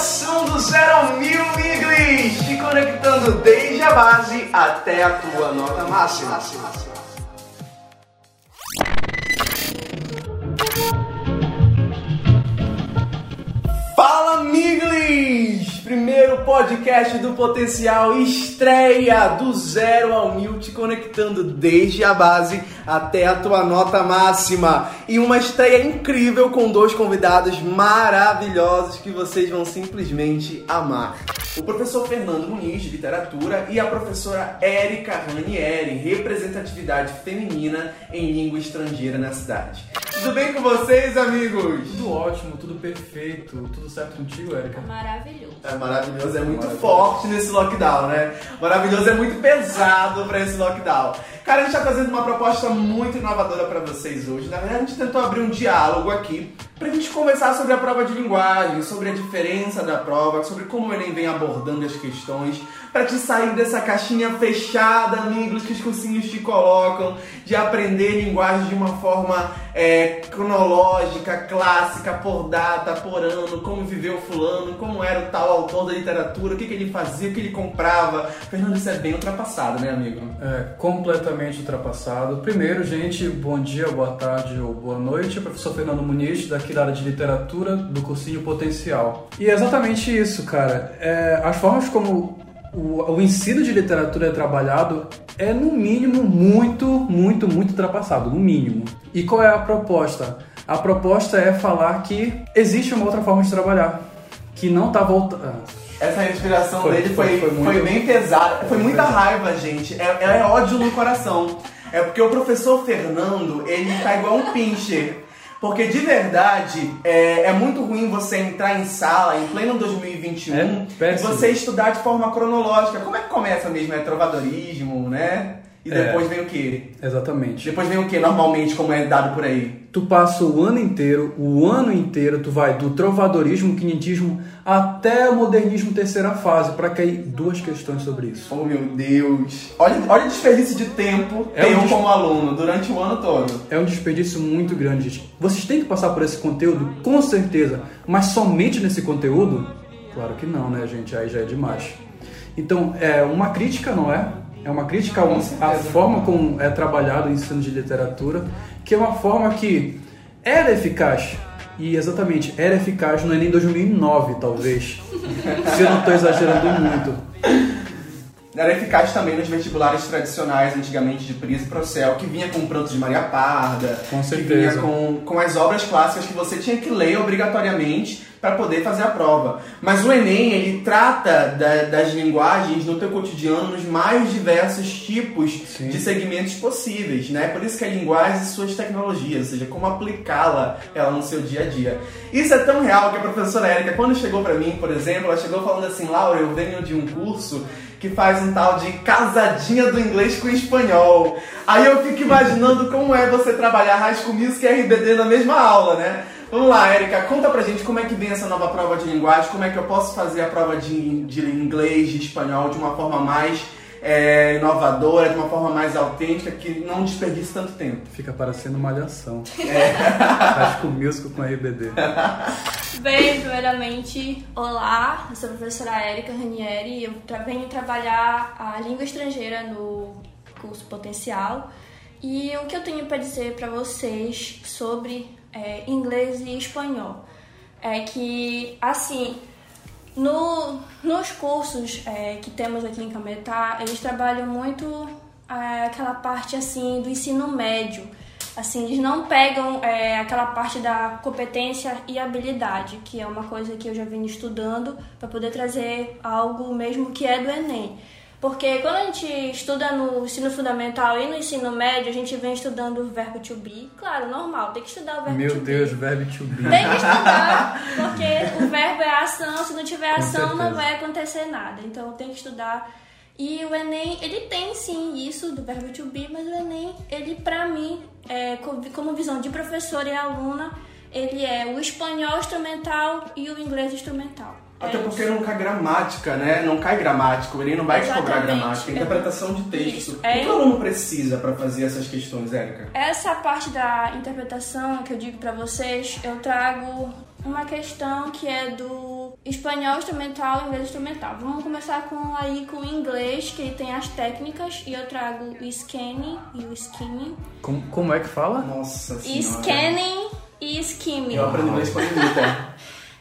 Coração do zero ao mil English, te conectando desde a base até a tua nota máxima. Fala Miglis! Primeiro podcast do Potencial, estreia do zero ao mil, te conectando desde a base até a tua nota máxima. E uma estreia incrível com dois convidados maravilhosos que vocês vão simplesmente amar. O professor Fernando Muniz, de literatura, e a professora Érica Ranieri, representatividade feminina em língua estrangeira na cidade. Tudo bem com vocês, amigos? Tudo ótimo, tudo perfeito, tudo certo contigo, Érica? Maravilhoso. É maravilhoso, é muito Maravilhoso. forte nesse lockdown, né? Maravilhoso é muito pesado pra esse lockdown. Cara, a gente tá fazendo uma proposta muito inovadora pra vocês hoje. Na verdade, a gente tentou abrir um diálogo aqui pra gente conversar sobre a prova de linguagem, sobre a diferença da prova, sobre como o Enem vem abordando as questões, pra te sair dessa caixinha fechada, amigos, que os cursinhos te colocam, de aprender linguagem de uma forma é, cronológica, clássica, por data, por ano, como viveu fulano, como era o tal autor da literatura, o que, que ele fazia, o que ele comprava. Fernando, isso é bem ultrapassado, né, amigo? É completamente ultrapassado. Primeiro, gente, bom dia, boa tarde ou boa noite. Professor Fernando Muniz, daqui da área de literatura do cursinho Potencial. E é exatamente isso, cara. É, as formas como o, o ensino de literatura é trabalhado é, no mínimo, muito, muito, muito ultrapassado. No mínimo. E qual é a proposta? A proposta é falar que existe uma outra forma de trabalhar. Que não tá voltando. Essa inspiração Foi- dele foi, foi- foi, foi muito- bem pesada. Foi Foi muita pesado. raiva, gente. É, é ódio no coração. É porque o professor Fernando, ele tá igual um pincher. Porque de verdade, é, é muito ruim você entrar em sala em pleno 2021 É e você estudar de forma cronológica. Como é que começa mesmo? É trovadorismo, né? E É. depois vem o quê? Exatamente. Depois vem o quê, normalmente, como é dado por aí? Tu passa o ano inteiro, o ano inteiro, tu vai do trovadorismo, quinhentismo, até o modernismo terceira fase, para cair duas questões sobre isso. Oh, meu Deus. Olha, olha o desperdício de tempo É um des- como aluno durante o ano todo. É um desperdício muito grande, gente. Vocês têm que passar por esse conteúdo, com certeza, mas somente nesse conteúdo? Claro que não, né, gente? Aí já é demais. Então, é uma crítica, não é? É uma crítica à forma como é trabalhado o ensino de literatura, que é uma forma que era eficaz. E exatamente, era eficaz no Enem 2009, talvez. Se eu não estou exagerando muito. Era eficaz também nos vestibulares tradicionais, antigamente de Pris e Procel, que vinha com Prantos de Maria Parda, Com que certeza. vinha com, com as obras clássicas que você tinha que ler obrigatoriamente para poder fazer a prova. Mas o Enem, ele trata da- das linguagens no teu cotidiano nos mais diversos tipos Sim. de segmentos possíveis, né? Por isso que a linguagem e suas tecnologias, ou seja, como aplicá-la ela no seu dia a dia. Isso é tão real que a professora Érica, quando chegou para mim, por exemplo, ela chegou falando assim, Laura, eu venho de um curso que faz um tal de casadinha do inglês com espanhol. Aí eu fico imaginando como é você trabalhar High School Music e RBD na mesma aula, né? Vamos lá, Érica, conta pra gente como é que vem essa nova prova de linguagem, como é que eu posso fazer a prova de, de inglês, de espanhol, de uma forma mais é, inovadora, de uma forma mais autêntica, que não desperdice tanto tempo. Fica parecendo malhação. Acho que o músico com RBD. Bem, primeiramente, olá, eu sou a professora Érica Ranieri e eu tra venho trabalhar a língua estrangeira no curso Potencial. E o que eu tenho para dizer para vocês sobre é, inglês e espanhol é que, assim, no, nos cursos é, que temos aqui em Cametá, eles trabalham muito é, aquela parte assim do ensino médio. Assim, eles não pegam é, aquela parte da competência e habilidade, que é uma coisa que eu já vim estudando para poder trazer algo mesmo que é do Enem. Porque quando a gente estuda no ensino fundamental e no ensino médio, a gente vem estudando o verbo to be. Claro, normal, tem que estudar o verbo Meu to Deus, be. verbo to be. Tem que estudar, porque o verbo é ação, se não tiver Com ação não vai acontecer nada. Então tem que estudar. E o Enem, ele tem sim isso do verbo to be, mas o Enem, ele pra mim, é, co- como visão de professora e aluna, ele é o espanhol instrumental e o inglês instrumental. Até É porque isso. não cai gramática, né? Não cai gramática, o Enem não vai te cobrar Exatamente. gramática, é interpretação de texto. Isso. O que É- o aluno precisa para fazer essas questões, Érica? Essa parte da interpretação que eu digo pra vocês, eu trago uma questão que é do espanhol instrumental e inglês instrumental. Vamos começar com aí com o inglês, que tem as técnicas, e eu trago o scanning e o skimming. Como, como é que fala? Nossa senhora. Scanning e skimming. Eu aprendi inglês com a Anitta.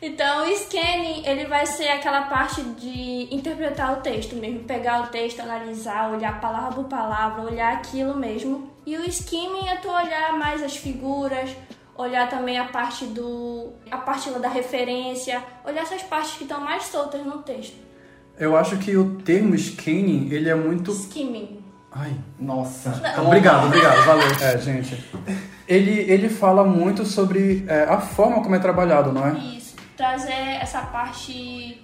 Então, o scanning, ele vai ser aquela parte de interpretar o texto mesmo, pegar o texto, analisar, olhar palavra por palavra, olhar aquilo mesmo. E o skimming é tu olhar mais as figuras, olhar também a parte do a parte da referência, olhar essas partes que estão mais soltas no texto. Eu acho que o termo scanning, ele é muito... Skimming. Ai, Nossa. Então, obrigado, obrigado, valeu. É, gente. Ele, ele fala muito sobre é, a forma como é trabalhado, não é? Isso. Trazer essa parte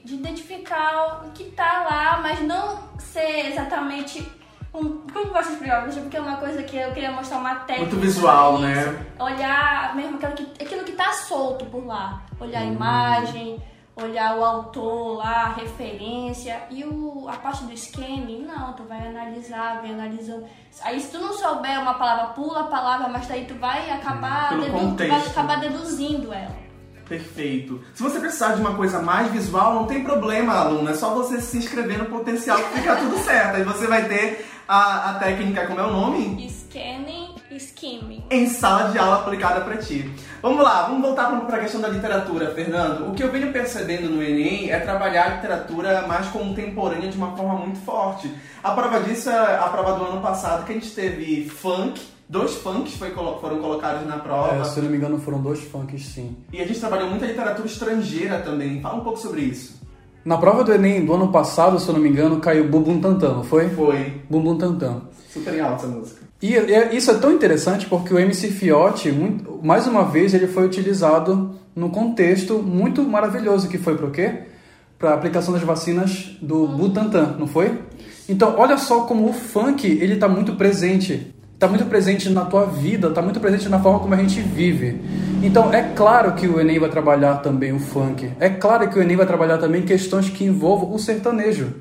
de identificar o que tá lá, mas não ser exatamente. Um, como posso explicar? Porque é uma coisa que eu queria mostrar uma técnica. Muito visual, isso. né? Olhar mesmo aquilo que, aquilo que tá solto por lá. Olhar Hum. a imagem, olhar o autor lá, a referência. E o, a parte do scanning, não, tu vai analisar, vai analisando. Aí se tu não souber uma palavra, pula a palavra, mas daí tu vai acabar, Pelo dedu- tu vai acabar deduzindo ela. Perfeito. Se você precisar de uma coisa mais visual, não tem problema, aluno. É só você se inscrever no potencial que fica tudo certo. Aí você vai ter a, a técnica, como é o nome? Scanning skimming. Em sala de aula aplicada pra ti. Vamos lá, vamos voltar para a questão da literatura, Fernando. O que eu venho percebendo no Enem é trabalhar a literatura mais contemporânea de uma forma muito forte. A prova disso é a prova do ano passado, que a gente teve funk, dois funks foi foram colocados na prova. É, se eu não me engano, foram dois funks, sim. E a gente trabalhou muita literatura estrangeira também. Fala um pouco sobre isso. Na prova do Enem do ano passado, se eu não me engano, caiu Bumbum Tantan, não foi? Foi Bumbum Tantan. super em alta essa música. E é- isso é tão interessante porque o MC Fiote, muito- mais uma vez, ele foi utilizado num contexto muito maravilhoso, que foi para o quê? Para a aplicação das vacinas do Butantan, não foi? Então, olha só como o funk, ele tá muito presente. Tá muito presente na tua vida, tá muito presente na forma como a gente vive. Então, é claro que o Enem vai trabalhar também o funk. É claro que o Enem vai trabalhar também questões que envolvam o sertanejo.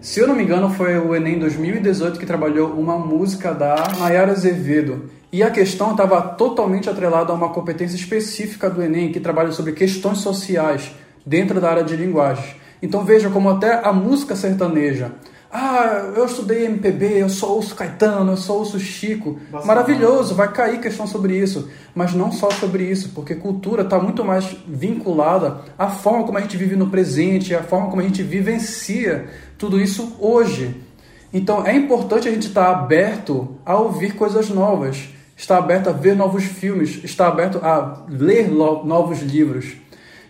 Se eu não me engano, foi o Enem 2018 que trabalhou uma música da Nayara Azevedo. E a questão estava totalmente atrelada a uma competência específica do Enem, que trabalha sobre questões sociais dentro da área de linguagem. Então veja como até a música sertaneja. Ah, eu estudei MPB, eu só ouço Caetano, eu só ouço Chico. Maravilhoso, vai cair questão sobre isso. Mas não só sobre isso, porque cultura está muito mais vinculada à forma como a gente vive no presente, à forma como a gente vivencia tudo isso hoje. Então é importante a gente estar aberto a ouvir coisas novas, estar aberto a ver novos filmes, estar aberto a ler novos livros.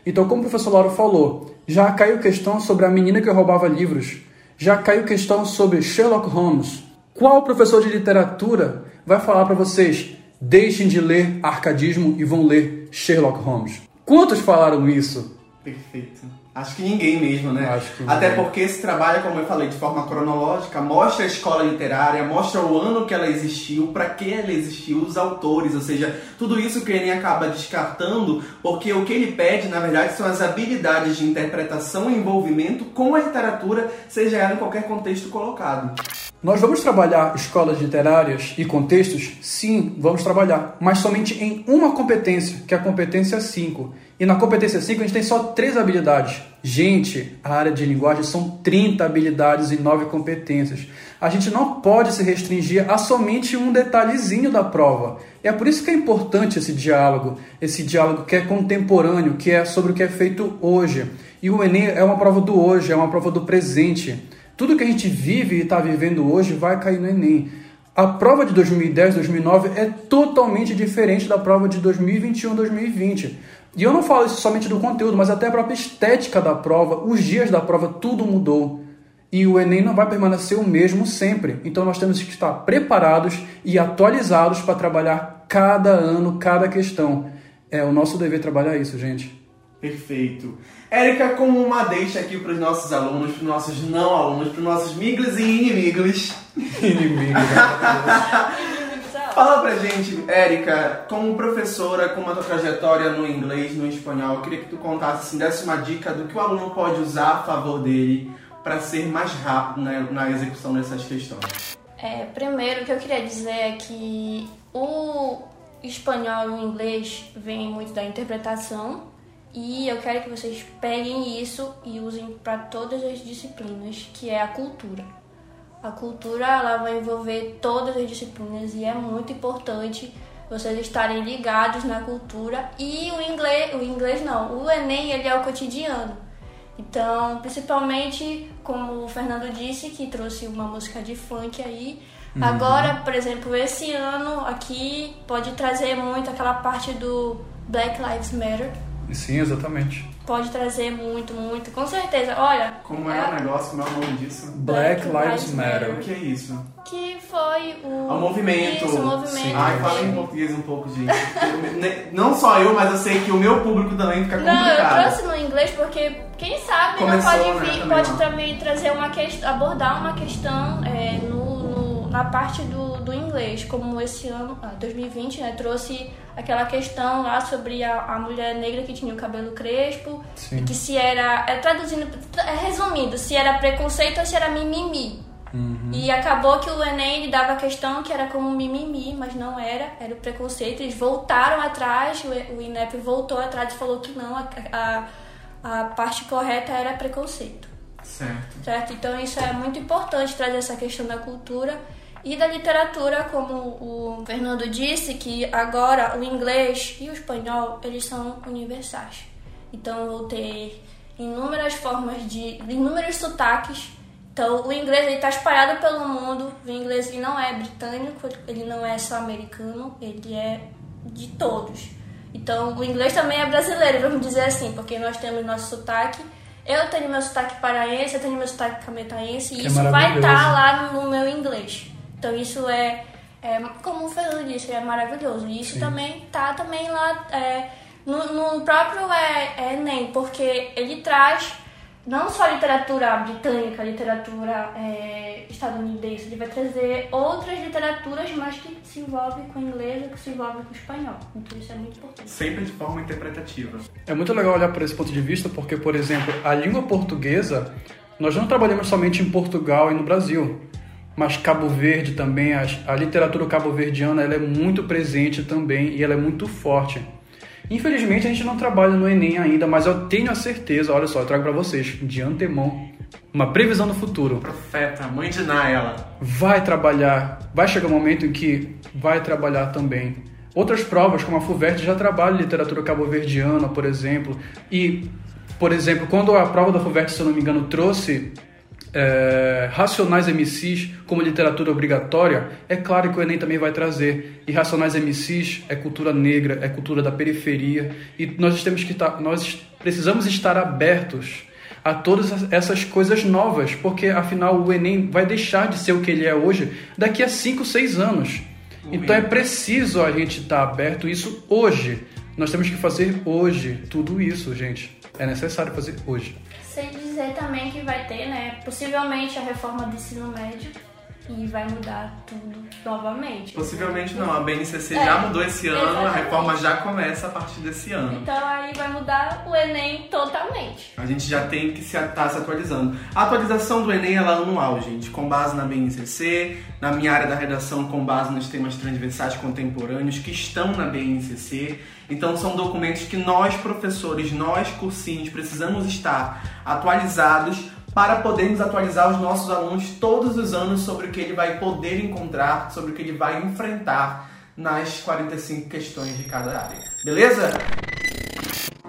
Então, como o professor Lauro falou, já caiu questão sobre a menina que roubava livros, já caiu questão sobre Sherlock Holmes. Qual professor de literatura vai falar para vocês, deixem de ler arcadismo e vão ler Sherlock Holmes? Quantos falaram isso? Perfeito. Acho que ninguém mesmo, né? Acho que Até ninguém. porque esse trabalho, como eu falei, de forma cronológica, mostra a escola literária, mostra o ano que ela existiu, para que ela existiu, os autores, ou seja, tudo isso que Enem acaba descartando, porque o que ele pede, na verdade, são as habilidades de interpretação e envolvimento com a literatura, seja ela em qualquer contexto colocado. Nós vamos trabalhar escolas literárias e contextos? Sim, vamos trabalhar, mas somente em uma competência, que é a competência 5. E na competência 5 a gente tem só três habilidades. Gente, a área de linguagem são 30 habilidades e 9 competências. A gente não pode se restringir a somente um detalhezinho da prova. É por isso que é importante esse diálogo, esse diálogo que é contemporâneo, que é sobre o que é feito hoje. E o Enem é uma prova do hoje, é uma prova do presente. Tudo que a gente vive e está vivendo hoje vai cair no Enem. A prova de 2010, 2009 é totalmente diferente da prova de 2021, 2020. E eu não falo isso somente do conteúdo, mas até a própria estética da prova, os dias da prova, tudo mudou. E o Enem não vai permanecer o mesmo sempre. Então nós temos que estar preparados e atualizados para trabalhar cada ano, cada questão. É o nosso dever trabalhar isso, gente. Perfeito. Érica, como uma deixa aqui para os nossos alunos, para os nossos não alunos, para os nossos migos e inimigos, Inimigo. Fala pra gente, Érica, como professora, com uma tua trajetória no inglês, no espanhol, eu queria que tu contasse, assim, desse uma dica do que o aluno pode usar a favor dele para ser mais rápido na, na execução dessas questões. É, primeiro, o que eu queria dizer é que o espanhol e o inglês vem muito da interpretação E eu quero que vocês peguem isso e usem para todas as disciplinas, que é a cultura. A cultura ela vai envolver todas as disciplinas e é muito importante vocês estarem ligados na cultura e o inglês, o inglês não, o Enem ele é o cotidiano. Então, principalmente, como o Fernando disse, que trouxe uma música de funk aí. Uhum. Agora, por exemplo, esse ano aqui pode trazer muito aquela parte do Black Lives Matter. Sim, exatamente pode trazer muito, muito, com certeza. Olha. Como é, é o negócio? Como é o nome disso? Black, Black Lives Matter. Matter. O que é isso? Que foi o. O movimento. Isso, o movimento. Ai, fala em português um pouco, gente. não só eu, mas eu sei que o meu público também fica complicado. Não, eu trouxe no inglês porque, quem sabe, Começou, não pode vir, né, também, pode também trazer uma questão, abordar uma questão é, no, na parte do, do inglês, como esse ano, 2020, ah, né, trouxe aquela questão lá sobre a, a mulher negra que tinha o cabelo crespo, Sim. e que se era, é, traduzindo, é, resumindo, se era preconceito ou se era mimimi. Uhum. E acabou que o Enem ele dava a questão que era como mimimi, mas não era, era o preconceito. Eles voltaram atrás, o, o INEP voltou atrás e falou que não, a, a, a parte correta era preconceito. Certo. certo. Então isso é muito importante trazer essa questão da cultura e da literatura, como o Fernando disse, que agora o inglês e o espanhol, eles são universais. Então vou ter inúmeras formas de... inúmeros sotaques. Então o inglês está espalhado pelo mundo. O inglês ele não é britânico, ele não é só americano, ele é de todos. Então o inglês também é brasileiro, vamos dizer assim, porque nós temos nosso sotaque eu tenho meu sotaque paraense, eu tenho meu sotaque cametaense, e isso é vai estar tá lá no meu inglês. Então isso é, é como o Fernando disse, é maravilhoso. E isso Sim. também tá também lá é, no, no, próprio é, é, Enem, porque ele traz não só literatura britânica, literatura é, estadunidense, ele vai trazer outras literaturas, mas que se envolvem com o inglês ou que se envolvem com o espanhol. Então isso é muito importante. Sempre de forma interpretativa. É muito legal olhar por esse ponto de vista, porque, por exemplo, a língua portuguesa, nós não trabalhamos somente em Portugal e no Brasil mas Cabo Verde também, a, a literatura cabo-verdiana ela é muito presente também e ela é muito forte. Infelizmente a gente não trabalha no Enem ainda, mas eu tenho a certeza, olha só, eu trago para vocês de antemão uma previsão do futuro. Profeta, mãe de ela. Vai trabalhar, vai chegar um momento em que vai trabalhar também. Outras provas, como a FUVERT, já trabalha literatura cabo-verdiana, por exemplo. E, por exemplo, quando a prova da FUVERT, se eu não me engano, trouxe é, Racionais MCs como literatura obrigatória, é claro que o Enem também vai trazer. E Racionais MCs é cultura negra, é cultura da periferia. E nós temos que estar, nós precisamos estar abertos a todas essas coisas novas, porque afinal o Enem vai deixar de ser o que ele é hoje daqui a 5, 6 anos. Então é preciso a gente estar aberto isso hoje. Nós temos que fazer hoje tudo isso, gente. É necessário fazer hoje. Também que vai ter, né, possivelmente a reforma do ensino médio e vai mudar tudo novamente. Possivelmente não, a BNCC é, já mudou esse ano, exatamente. a reforma já começa a partir desse ano. Então aí vai mudar o Enem totalmente. A gente já tem que estar tá se atualizando. A atualização do Enem é anual, gente, com base na BNCC, na minha área da redação com base nos temas transversais contemporâneos que estão na BNCC. Então são documentos que nós professores, nós cursinhos precisamos estar atualizados para podermos atualizar os nossos alunos todos os anos sobre o que ele vai poder encontrar, sobre o que ele vai enfrentar nas 45 questões de cada área. Beleza?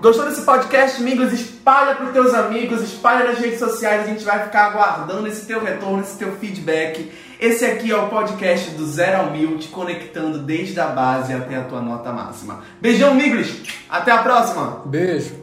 Gostou desse podcast, amigos? Espalha para os teus amigos, espalha nas redes sociais, a gente vai ficar aguardando esse teu retorno, esse teu feedback. Esse aqui é o podcast do Zero ao Mil, te conectando desde a base até a tua nota máxima. Beijão, amigos! Até a próxima! Beijo!